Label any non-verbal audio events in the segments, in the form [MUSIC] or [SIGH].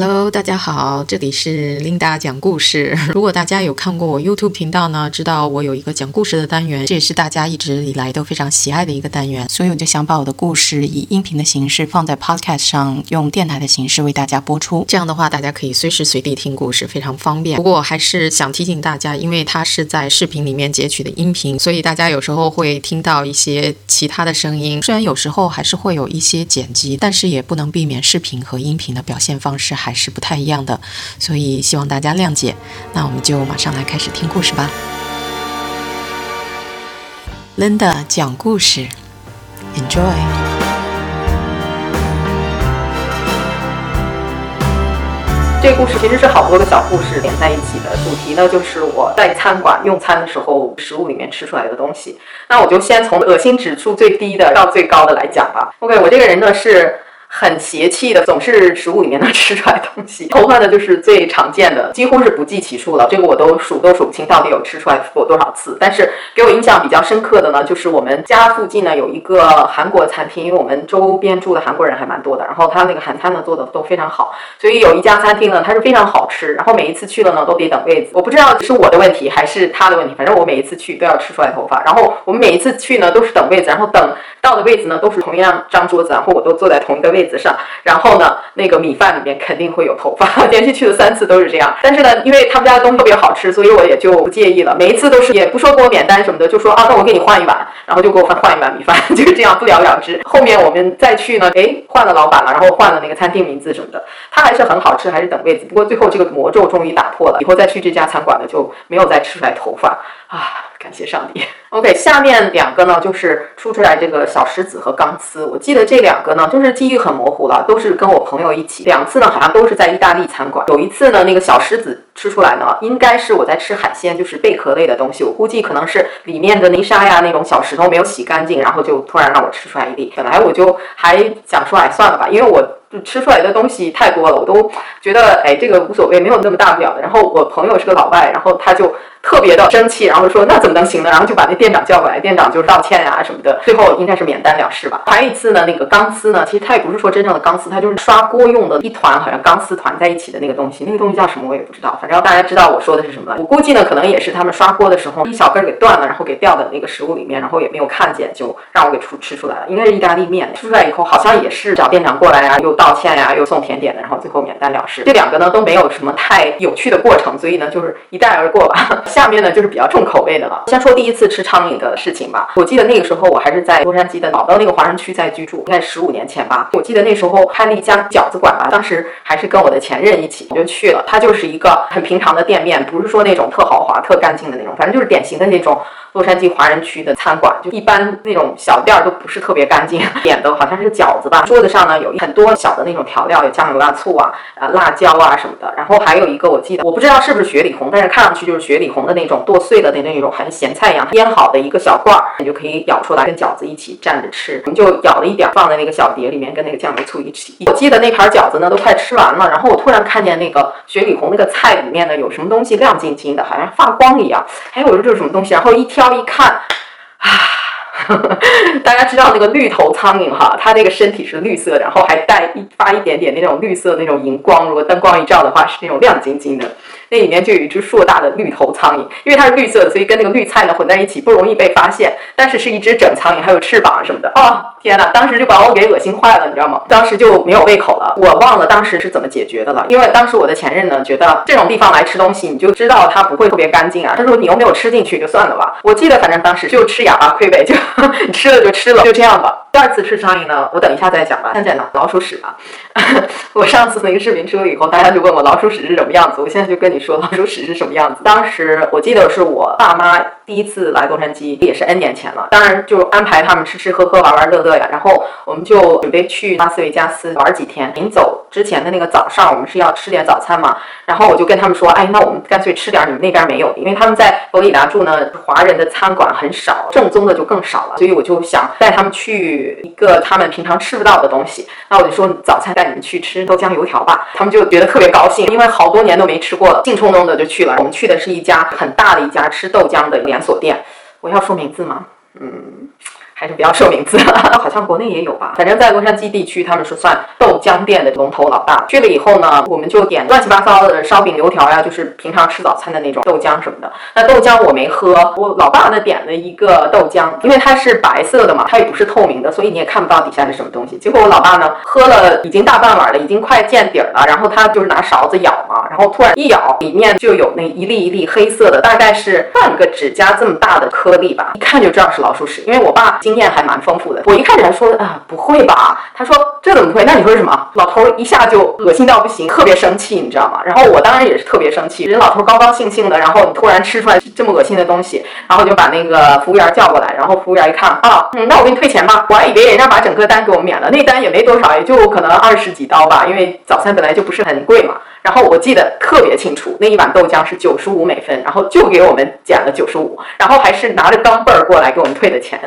Hello，大家好，这里是 Linda 讲故事。[LAUGHS] 如果大家有看过我 YouTube 频道呢，知道我有一个讲故事的单元，这也是大家一直以来都非常喜爱的一个单元，所以我就想把我的故事以音频的形式放在 Podcast 上，用电台的形式为大家播出。这样的话，大家可以随时随地听故事，非常方便。不过我还是想提醒大家，因为它是在视频里面截取的音频，所以大家有时候会听到一些其他的声音。虽然有时候还是会有一些剪辑，但是也不能避免视频和音频的表现方式。还还是不太一样的，所以希望大家谅解。那我们就马上来开始听故事吧。Linda 讲故事，Enjoy。这个故事其实是好多个小故事连在一起的，主题呢就是我在餐馆用餐的时候，食物里面吃出来的东西。那我就先从恶心指数最低的到最高的来讲吧。OK，我这个人呢是。很邪气的，总是食物里面能吃出来东西。[LAUGHS] 头发呢，就是最常见的，几乎是不计其数了。这个我都数都数不清，到底有吃出来过多少次。但是给我印象比较深刻的呢，就是我们家附近呢有一个韩国餐厅，因为我们周边住的韩国人还蛮多的。然后他那个韩餐呢做的都非常好，所以有一家餐厅呢，它是非常好吃。然后每一次去了呢，都得等位子。我不知道是我的问题还是他的问题，反正我每一次去都要吃出来头发。然后我们每一次去呢，都是等位子，然后等到的位子呢都是同样张桌子，然后我都坐在同一个位位子上，然后。呢，那个米饭里面肯定会有头发，[LAUGHS] 连续去了三次都是这样。但是呢，因为他们家的东西特别好吃，所以我也就不介意了。每一次都是也不说给我免单什么的，就说啊，那我给你换一碗，然后就给我换换一碗米饭，[LAUGHS] 就是这样不了了之。后面我们再去呢，哎，换了老板了，然后换了那个餐厅名字什么的，它还是很好吃，还是等位子。不过最后这个魔咒终于打破了，以后再去这家餐馆呢，就没有再吃出来头发啊。感谢上帝。OK，下面两个呢，就是出出来这个小石子和钢丝。我记得这两个呢，就是记忆很模糊了，都是跟我朋友一起。两次呢，好像都是在意大利餐馆。有一次呢，那个小石子吃出来呢，应该是我在吃海鲜，就是贝壳类的东西。我估计可能是里面的泥沙呀，那种小石头没有洗干净，然后就突然让我吃出来一粒。本来我就还想说，哎，算了吧，因为我。就吃出来的东西太多了，我都觉得哎，这个无所谓，没有那么大不了的。然后我朋友是个老外，然后他就特别的生气，然后说那怎么能行呢？然后就把那店长叫过来，店长就是道歉呀什么的，最后应该是免单了事吧。还有一次呢，那个钢丝呢，其实它也不是说真正的钢丝，它就是刷锅用的一团，好像钢丝团在一起的那个东西，那个东西叫什么我也不知道，反正大家知道我说的是什么了。我估计呢，可能也是他们刷锅的时候一小根给断了，然后给掉在那个食物里面，然后也没有看见，就让我给出吃出来了。应该是意大利面，吃出来以后好像也是找店长过来呀，又道歉呀，又送。甜点的，然后最后免单了事。这两个呢都没有什么太有趣的过程，所以呢就是一带而过吧。[LAUGHS] 下面呢就是比较重口味的了。先说第一次吃苍蝇的事情吧。我记得那个时候我还是在洛杉矶的老的那个华人区在居住，应该十五年前吧。我记得那时候开了一家饺子馆吧，当时还是跟我的前任一起，我就去了。它就是一个很平常的店面，不是说那种特豪华、特干净的那种，反正就是典型的那种。洛杉矶华人区的餐馆，就一般那种小店儿都不是特别干净，[LAUGHS] 点的好像是饺子吧。桌子上呢有很多小的那种调料，有酱油啊、醋啊、啊辣椒啊什么的。然后还有一个我记得，我不知道是不是雪里红，但是看上去就是雪里红的那种剁碎的那那种，好像咸菜一样腌好的一个小罐儿，你就可以舀出来跟饺子一起蘸着吃。我们就舀了一点放在那个小碟里面，跟那个酱油醋一起。我记得那盘饺子呢都快吃完了，然后我突然看见那个雪里红那个菜里面呢有什么东西亮晶晶的，好像发光一样。哎，我说这是什么东西？然后一听挑一看。啊，[SIGHS] 大家知道那个绿头苍蝇哈，它那个身体是绿色的，然后还带一发一点点那种绿色那种荧光，如果灯光一照的话，是那种亮晶晶的。那里面就有一只硕大的绿头苍蝇，因为它是绿色的，所以跟那个绿菜呢混在一起不容易被发现。但是是一只整苍蝇，还有翅膀什么的。哦，天哪！当时就把我给恶心坏了，你知道吗？当时就没有胃口了。我忘了当时是怎么解决的了，因为当时我的前任呢觉得这种地方来吃东西，你就知道它不会特别干净啊。他说你又没有吃进去，就算了吧。我记得反正当时就吃哑巴亏呗，就你吃了就吃了，就这样吧。第二次吃苍蝇呢，我等一下再讲吧。现在呢，老鼠屎吧。[LAUGHS] 我上次那个视频出了以后，大家就问我老鼠屎是什么样子。我现在就跟你说老鼠屎是什么样子。当时我记得是我爸妈第一次来洛杉矶，也是 N 年前了。当然就安排他们吃吃喝喝、玩玩乐乐呀。然后我们就准备去拉斯维加斯玩几天。临走之前的那个早上，我们是要吃点早餐嘛。然后我就跟他们说，哎，那我们干脆吃点你们那边没有，因为他们在佛罗里达住呢，华人的餐馆很少，正宗的就更少了。所以我就想带他们去。一个他们平常吃不到的东西，那我就说早餐带你们去吃豆浆油条吧。他们就觉得特别高兴，因为好多年都没吃过了，兴冲冲的就去了。我们去的是一家很大的一家吃豆浆的连连锁店，我要说名字吗？嗯。还是不要说名字了，[LAUGHS] 好像国内也有吧。反正在洛杉矶地区，他们是算豆浆店的龙头老大。去了以后呢，我们就点乱七八糟的烧饼、油条呀，就是平常吃早餐的那种豆浆什么的。那豆浆我没喝，我老爸呢点了一个豆浆，因为它是白色的嘛，它也不是透明的，所以你也看不到底下是什么东西。结果我老爸呢喝了已经大半碗了，已经快见底了，然后他就是拿勺子舀嘛，然后突然一舀，里面就有那一粒一粒黑色的，大概是半个指甲这么大的颗粒吧，一看就知道是老鼠屎，因为我爸。经验还蛮丰富的。我一开始还说啊，不会吧？他说这怎么会？那你说是什么？老头一下就恶心到不行，特别生气，你知道吗？然后我当然也是特别生气。人老头高高兴兴的，然后你突然吃出来这么恶心的东西，然后就把那个服务员叫过来。然后服务员一看啊，嗯，那我给你退钱吧。我还以为人家把整个单给我免了，那单也没多少，也就可能二十几刀吧，因为早餐本来就不是很贵嘛。然后我记得特别清楚，那一碗豆浆是九十五美分，然后就给我们减了九十五，然后还是拿着钢镚儿过来给我们退的钱。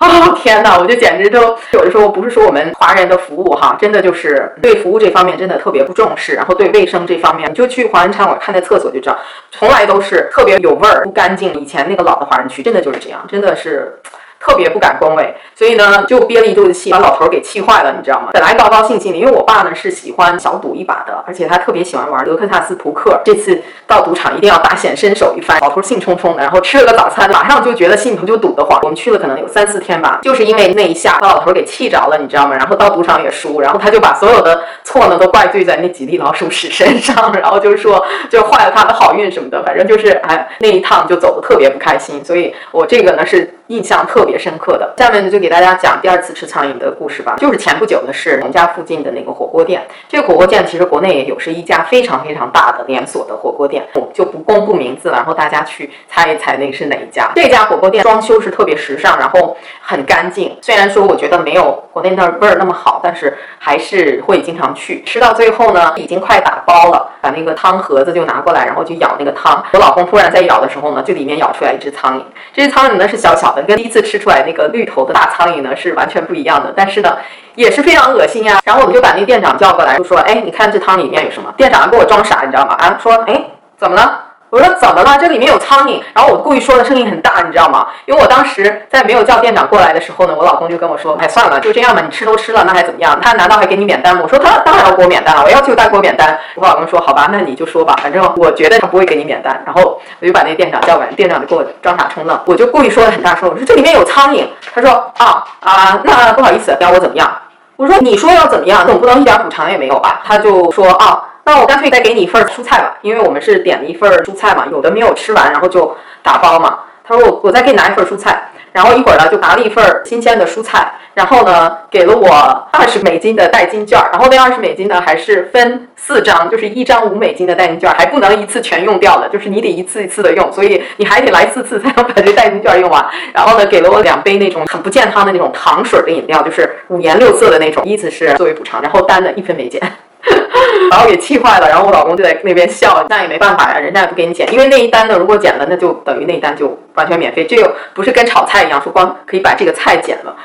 哦 [LAUGHS] 天哪，我就简直都有的时候不是说我们华人的服务哈，真的就是对服务这方面真的特别不重视，然后对卫生这方面，你就去华人餐馆看那厕所就知道，从来都是特别有味儿、不干净。以前那个老的华人区真的就是这样，真的是。特别不敢恭维，所以呢就憋了一肚子气，把老头给气坏了，你知道吗？本来高高兴兴的，因为我爸呢是喜欢小赌一把的，而且他特别喜欢玩德克萨斯扑克。这次到赌场一定要大显身手一番。老头兴冲冲的，然后吃了个早餐，马上就觉得心里头就堵得慌。我们去了可能有三四天吧，就是因为那一下把老头给气着了，你知道吗？然后到赌场也输，然后他就把所有的错呢都怪罪在那几粒老鼠屎身上，[LAUGHS] 然后就是说就坏了他的好运什么的，反正就是哎那一趟就走的特别不开心。所以我这个呢是。印象特别别深刻的，下面呢就给大家讲第二次吃苍蝇的故事吧。就是前不久的是我们家附近的那个火锅店，这个火锅店其实国内也有，是一家非常非常大的连锁的火锅店，我就不公布名字了，然后大家去猜一猜那是哪一家。这家火锅店装修是特别时尚，然后很干净。虽然说我觉得没有国内那味儿那么好，但是还是会经常去。吃到最后呢，已经快打包了，把那个汤盒子就拿过来，然后就舀那个汤。我老公突然在舀的时候呢，就里面舀出来一只苍蝇，这只苍蝇呢是小小的。跟第一次吃出来那个绿头的大苍蝇呢是完全不一样的，但是呢也是非常恶心呀。然后我们就把那店长叫过来，就说：“哎，你看这汤里面有什么？”店长给我装傻，你知道吗？啊，说：“哎，怎么了？”我说怎么了？这里面有苍蝇。然后我故意说的声音很大，你知道吗？因为我当时在没有叫店长过来的时候呢，我老公就跟我说：“哎，算了，就这样吧，你吃都吃了，那还怎么样？他难道还给你免单吗？”我说：“他当然要给我免单了，我要求他给我免单。”我老公说：“好吧，那你就说吧，反正我觉得他不会给你免单。”然后我就把那店长叫过来，店长就给我装傻充愣。我就故意说的很大声，我说：“这里面有苍蝇。”他说：“啊啊，那不好意思，要我怎么样？”我说：“你说要怎么样？总不能一点补偿也没有吧？”他就说：“啊。”那我干脆再给你一份蔬菜吧，因为我们是点了一份蔬菜嘛，有的没有吃完，然后就打包嘛。他说我我再给你拿一份蔬菜，然后一会儿呢就拿了一份新鲜的蔬菜，然后呢给了我二十美金的代金券，然后那二十美金呢还是分四张，就是一张五美金的代金券，还不能一次全用掉的，就是你得一次一次的用，所以你还得来四次才能把这代金券用完。然后呢给了我两杯那种很不健康的那种糖水的饮料，就是五颜六色的那种，意思是作为补偿，然后单的一分没减。[LAUGHS] 把我给气坏了，然后我老公就在那边笑，那也没办法呀，人家也不给你减，因为那一单呢，如果减了，那就等于那一单就完全免费，这又不是跟炒菜一样，说光可以把这个菜减了，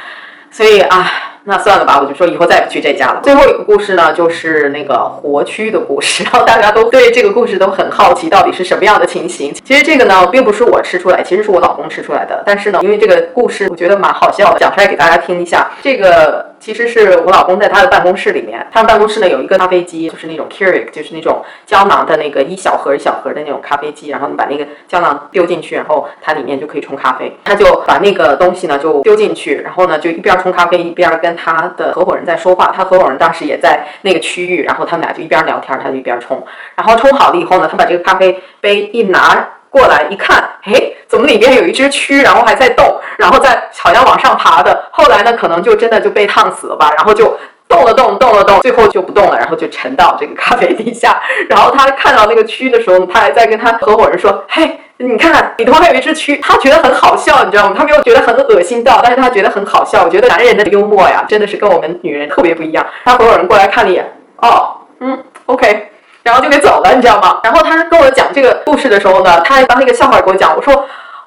所以啊。那算了吧，我就说以后再也不去这家了。最后一个故事呢，就是那个活蛆的故事。[LAUGHS] 然后大家都对这个故事都很好奇，到底是什么样的情形？其实这个呢，并不是我吃出来，其实是我老公吃出来的。但是呢，因为这个故事我觉得蛮好笑的，讲出来给大家听一下。这个其实是我老公在他的办公室里面，他们办公室呢有一个咖啡机，就是那种 Keurig，就是那种胶囊的那个一小盒一小盒的那种咖啡机。然后你把那个胶囊丢进去，然后它里面就可以冲咖啡。他就把那个东西呢就丢进去，然后呢就一边冲咖啡一边跟。他的合伙人在说话，他合伙人当时也在那个区域，然后他们俩就一边聊天，他就一边冲，然后冲好了以后呢，他把这个咖啡杯一拿过来一看，哎，怎么里边有一只蛆，然后还在动，然后在好像往上爬的，后来呢，可能就真的就被烫死了吧，然后就动了动，动了动，最后就不动了，然后就沉到这个咖啡底下，然后他看到那个蛆的时候，他还在跟他合伙人说，嘿。你看，里头还有一只蛆，他觉得很好笑，你知道吗？他没有觉得很恶心到，但是他觉得很好笑。我觉得男人的幽默呀，真的是跟我们女人特别不一样。他所有人过来看了一眼，哦，嗯，OK，然后就给走了，你知道吗？然后他跟我讲这个故事的时候呢，他还当那个笑话给我讲。我说，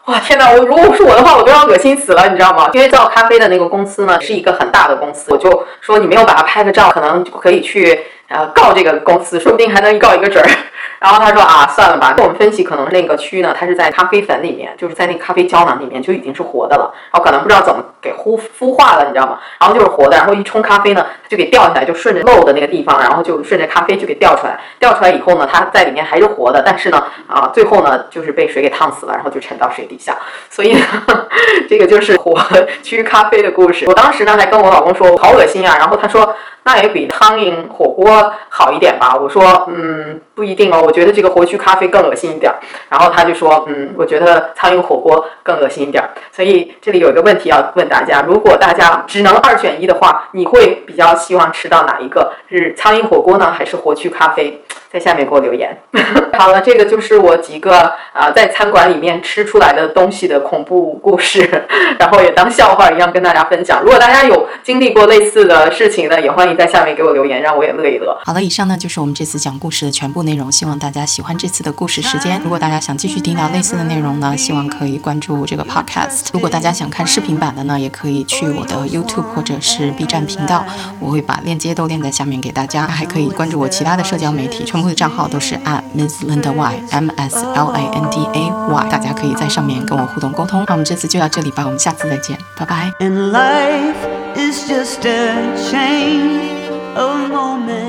哇，天哪！我如果是我的话，我都要恶心死了，你知道吗？因为造咖啡的那个公司呢，是一个很大的公司，我就说你没有把它拍个照，可能就可以去呃告这个公司，说不定还能告一个准儿。然后他说啊，算了吧。我们分析，可能那个蛆呢，它是在咖啡粉里面，就是在那咖啡胶囊里面就已经是活的了。然后可能不知道怎么给孵孵化了，你知道吗？然后就是活的，然后一冲咖啡呢，它就给掉下来，就顺着漏的那个地方，然后就顺着咖啡就给掉出来。掉出来以后呢，它在里面还是活的，但是呢，啊，最后呢，就是被水给烫死了，然后就沉到水底下。所以呢 [LAUGHS] 这个就是活蛆咖啡的故事。我当时呢还跟我老公说，好恶心啊。然后他说。那也比苍蝇火锅好一点吧？我说，嗯，不一定哦，我觉得这个活蛆咖啡更恶心一点儿。然后他就说，嗯，我觉得苍蝇火锅更恶心一点儿。所以这里有一个问题要问大家：如果大家只能二选一的话，你会比较希望吃到哪一个？是苍蝇火锅呢，还是活蛆咖啡？在下面给我留言。[LAUGHS] 好了，这个就是我几个啊在餐馆里面吃出来的东西的恐怖故事，[LAUGHS] 然后也当笑话一样跟大家分享。如果大家有经历过类似的事情呢，也欢迎在下面给我留言，让我也乐一乐。好了，以上呢就是我们这次讲故事的全部内容，希望大家喜欢这次的故事时间。如果大家想继续听到类似的内容呢，希望可以关注这个 podcast。如果大家想看视频版的呢，也可以去我的 YouTube 或者是 B 站频道，我会把链接都链在下面给大家，还可以关注我其他的社交媒体。全部的账号都是 at Miss Linda Y M S L A N D A Y，大家可以在上面跟我互动沟通。那我们这次就到这里吧，我们下次再见，拜拜。And life is just a chain of moments.